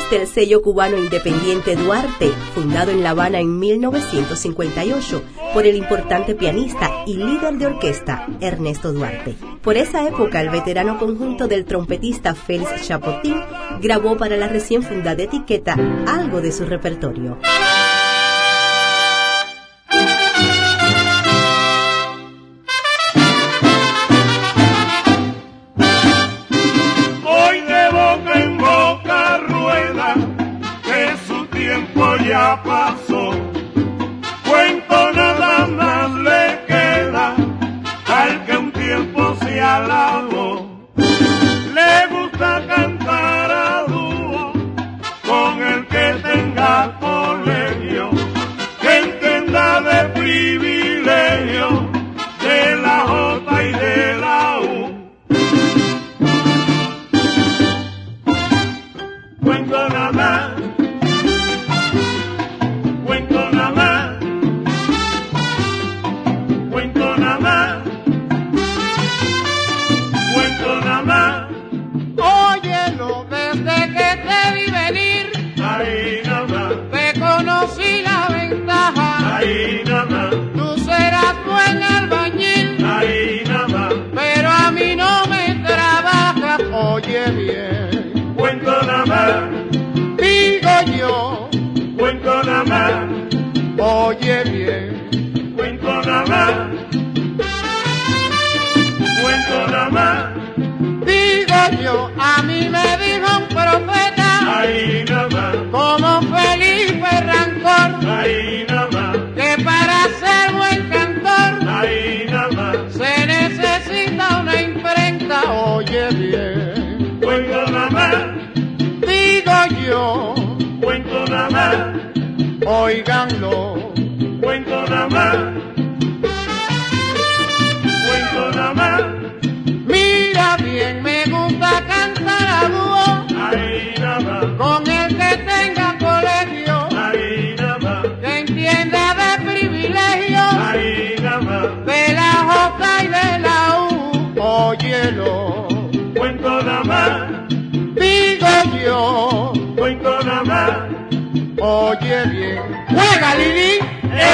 Ediciones del sello cubano independiente Duarte, fundado en La Habana en 1958 por el importante pianista y líder de orquesta Ernesto Duarte. Por esa época, el veterano conjunto del trompetista Félix Chapotín grabó para la recién fundada etiqueta algo de su repertorio.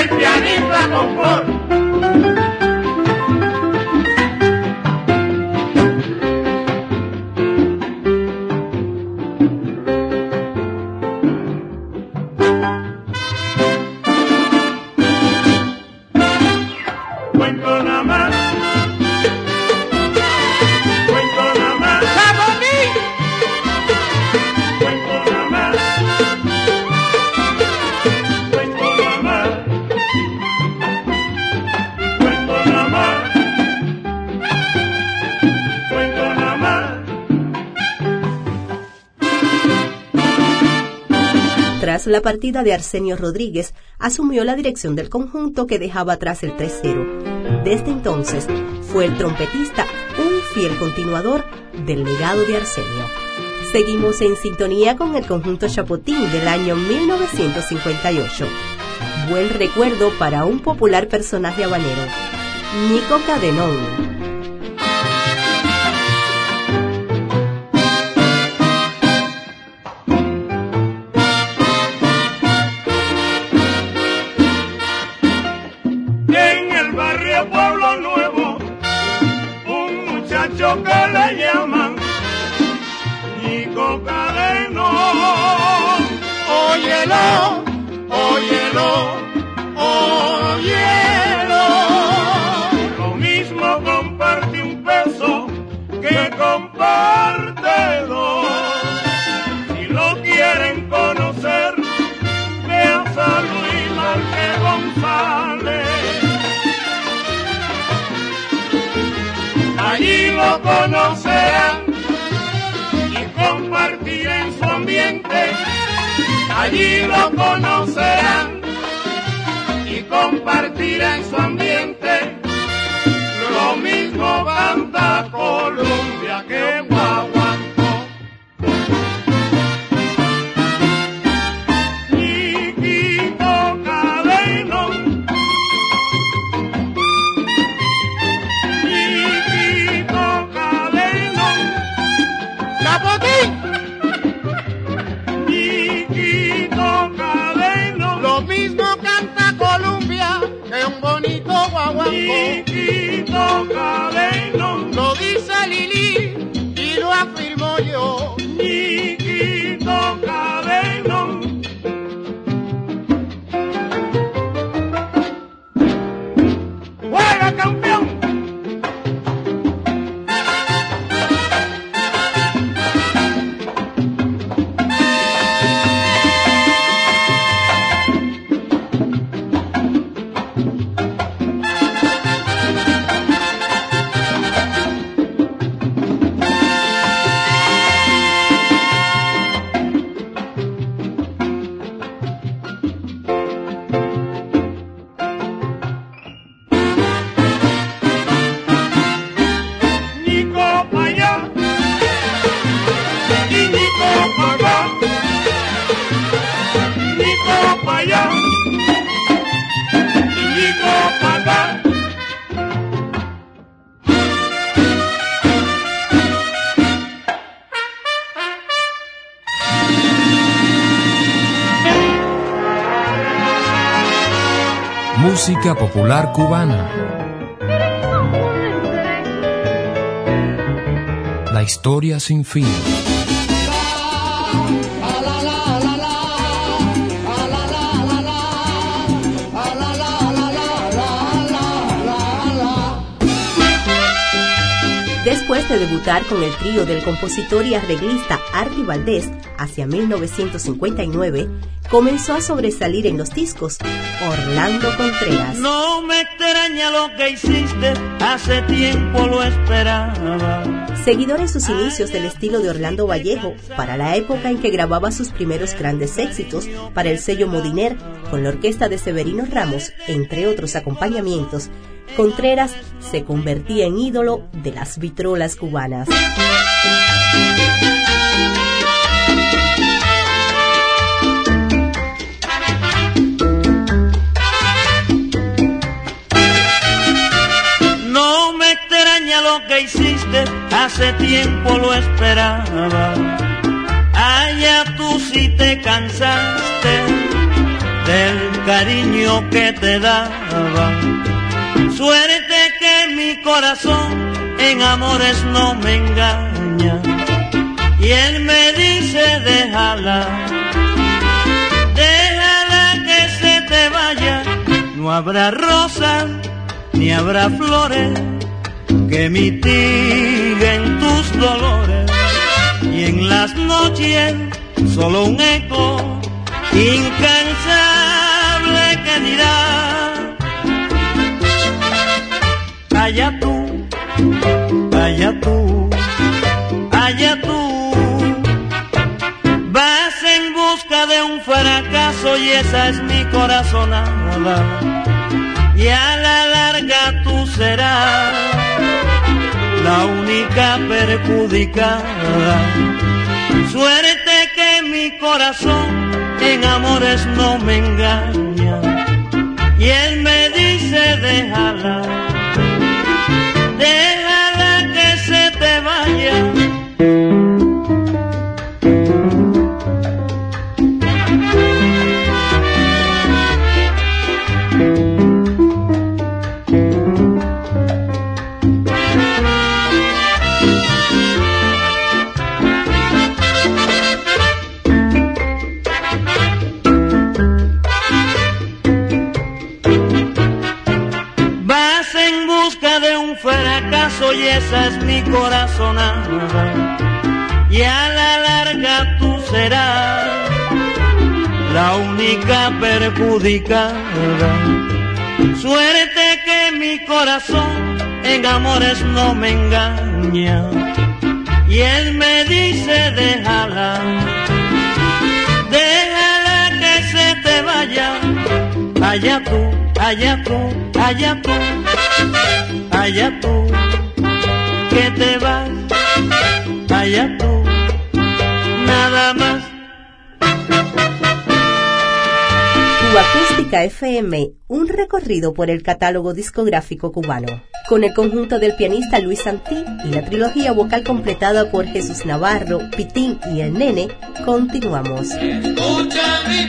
El pianista confort. La partida de Arsenio Rodríguez, asumió la dirección del conjunto que dejaba atrás el 3-0. Desde entonces, fue el trompetista un fiel continuador del legado de Arsenio. Seguimos en sintonía con el conjunto Chapotín del año 1958. Buen recuerdo para un popular personaje habanero, Nico Cadenón. Óyelo, óyelo, óyelo. Lo mismo comparte un peso que comparte dos. Si lo quieren conocer, vean a Luis Márquez González. Allí lo conocerán Allí lo conocerán y compartirán su Kiko Guaguanco. Kiko Guaguanco. Música popular cubana. La historia sin fin. Después de debutar con el trío del compositor y arreglista Arti Valdés hacia 1959, comenzó a sobresalir en los discos Orlando Contreras. No me extraña lo que hiciste, hace tiempo lo esperaba. Seguidor en sus inicios del estilo de Orlando Vallejo, para la época en que grababa sus primeros grandes éxitos para el sello Modiner con la orquesta de Severino Ramos, entre otros acompañamientos, Contreras se convertía en ídolo de las vitrolas cubanas. lo que hiciste, hace tiempo lo esperaba. Allá tú si te cansaste del cariño que te daba. Suerte que mi corazón en amores no me engaña. Y él me dice déjala, déjala que se te vaya. No habrá rosas ni habrá flores que mitiguen tus dolores y en las noches solo un eco incansable que dirá allá tú, allá tú, allá tú vas en busca de un fracaso y esa es mi corazonada y a la larga tú serás la única perjudicada. Suerte que mi corazón en amores no me engaña. Y él me dice déjala, corazonada. Y a la larga tú serás la única perjudicada. Suerte que mi corazón en amores no me engaña. Y él me dice déjala, déjala que se te vaya. Allá tú, allá tú, allá tú, allá tú que te vas, allá tú, nada más. Acústica FM, un recorrido por el catálogo discográfico cubano, con el conjunto del pianista Luis Santí y la trilogía vocal completada por Jesús Navarro, Pitín y El Nene, continuamos. Escucha mi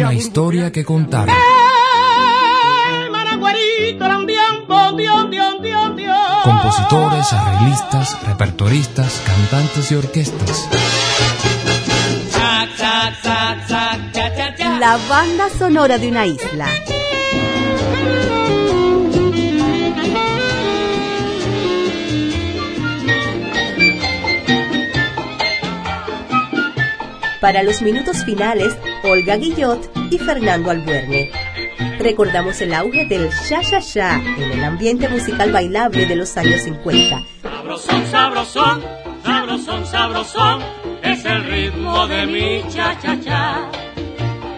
Una historia que contar. Compositores, arreglistas, repertoristas, cantantes y orquestas. La banda sonora de una isla. Para los minutos finales, Olga Guillot y Fernando Albuerne. Recordamos el auge del sha-sha-sha en el ambiente musical bailable de los años 50. Sabrosón, sabrosón, sabrosón, sabrosón, es el ritmo de mi cha-cha-cha.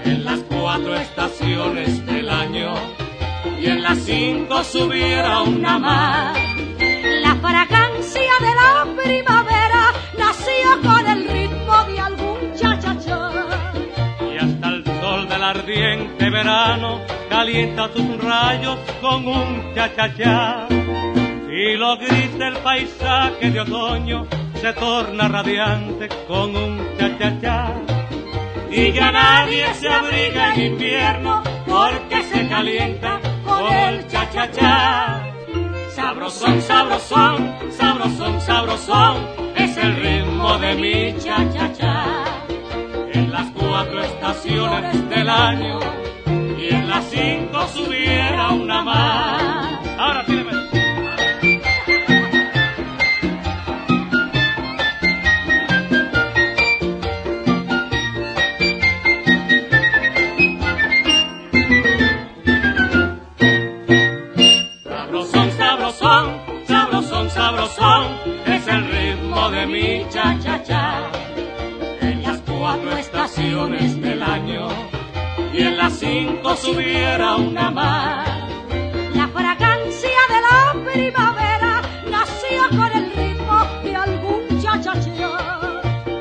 En las cuatro estaciones del año y en las cinco subiera una más. La fragancia de la primavera ardiente verano calienta tus rayos con un cha-cha-cha. Y lo grita el paisaje de otoño se torna radiante con un cha-cha-cha. Y ya nadie se abriga en invierno porque se calienta con el cha-cha-cha. Sabrosón, sabrosón, sabrosón, sabrosón, es el ritmo de mi cha-cha-cha las cuatro estaciones y en las cinco subiera una más. Ahora tíreme. Sabrosón, sabrosón, sabrosón, sabrosón, es el ritmo de mi cha-cha-cha cuatro estaciones del año y en las cinco subiera una más. La fragancia de la primavera nació con el ritmo de algún cha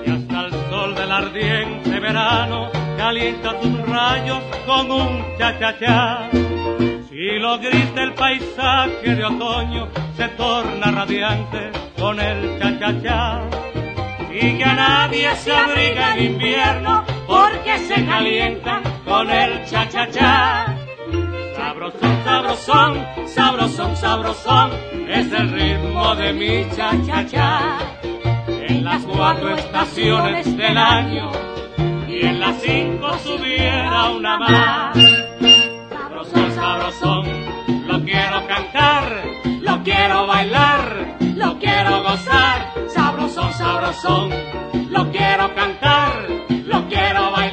Y hasta el sol del ardiente verano calienta tus rayos con un cha-cha-cha. Si lo grita el paisaje de otoño se torna radiante con el cha-cha-cha y que a nadie se abriga en invierno porque se calienta con el cha-cha-cha. Sabrosón, sabrosón, sabrosón, sabrosón, es el ritmo de mi cha-cha-cha. En las cuatro estaciones del año y en las cinco subiera una más. Sabrosón, sabrosón, lo quiero cantar, lo quiero bailar, lo quiero gozar. Sabrosón, sabrosón, lo quiero cantar, lo quiero bailar,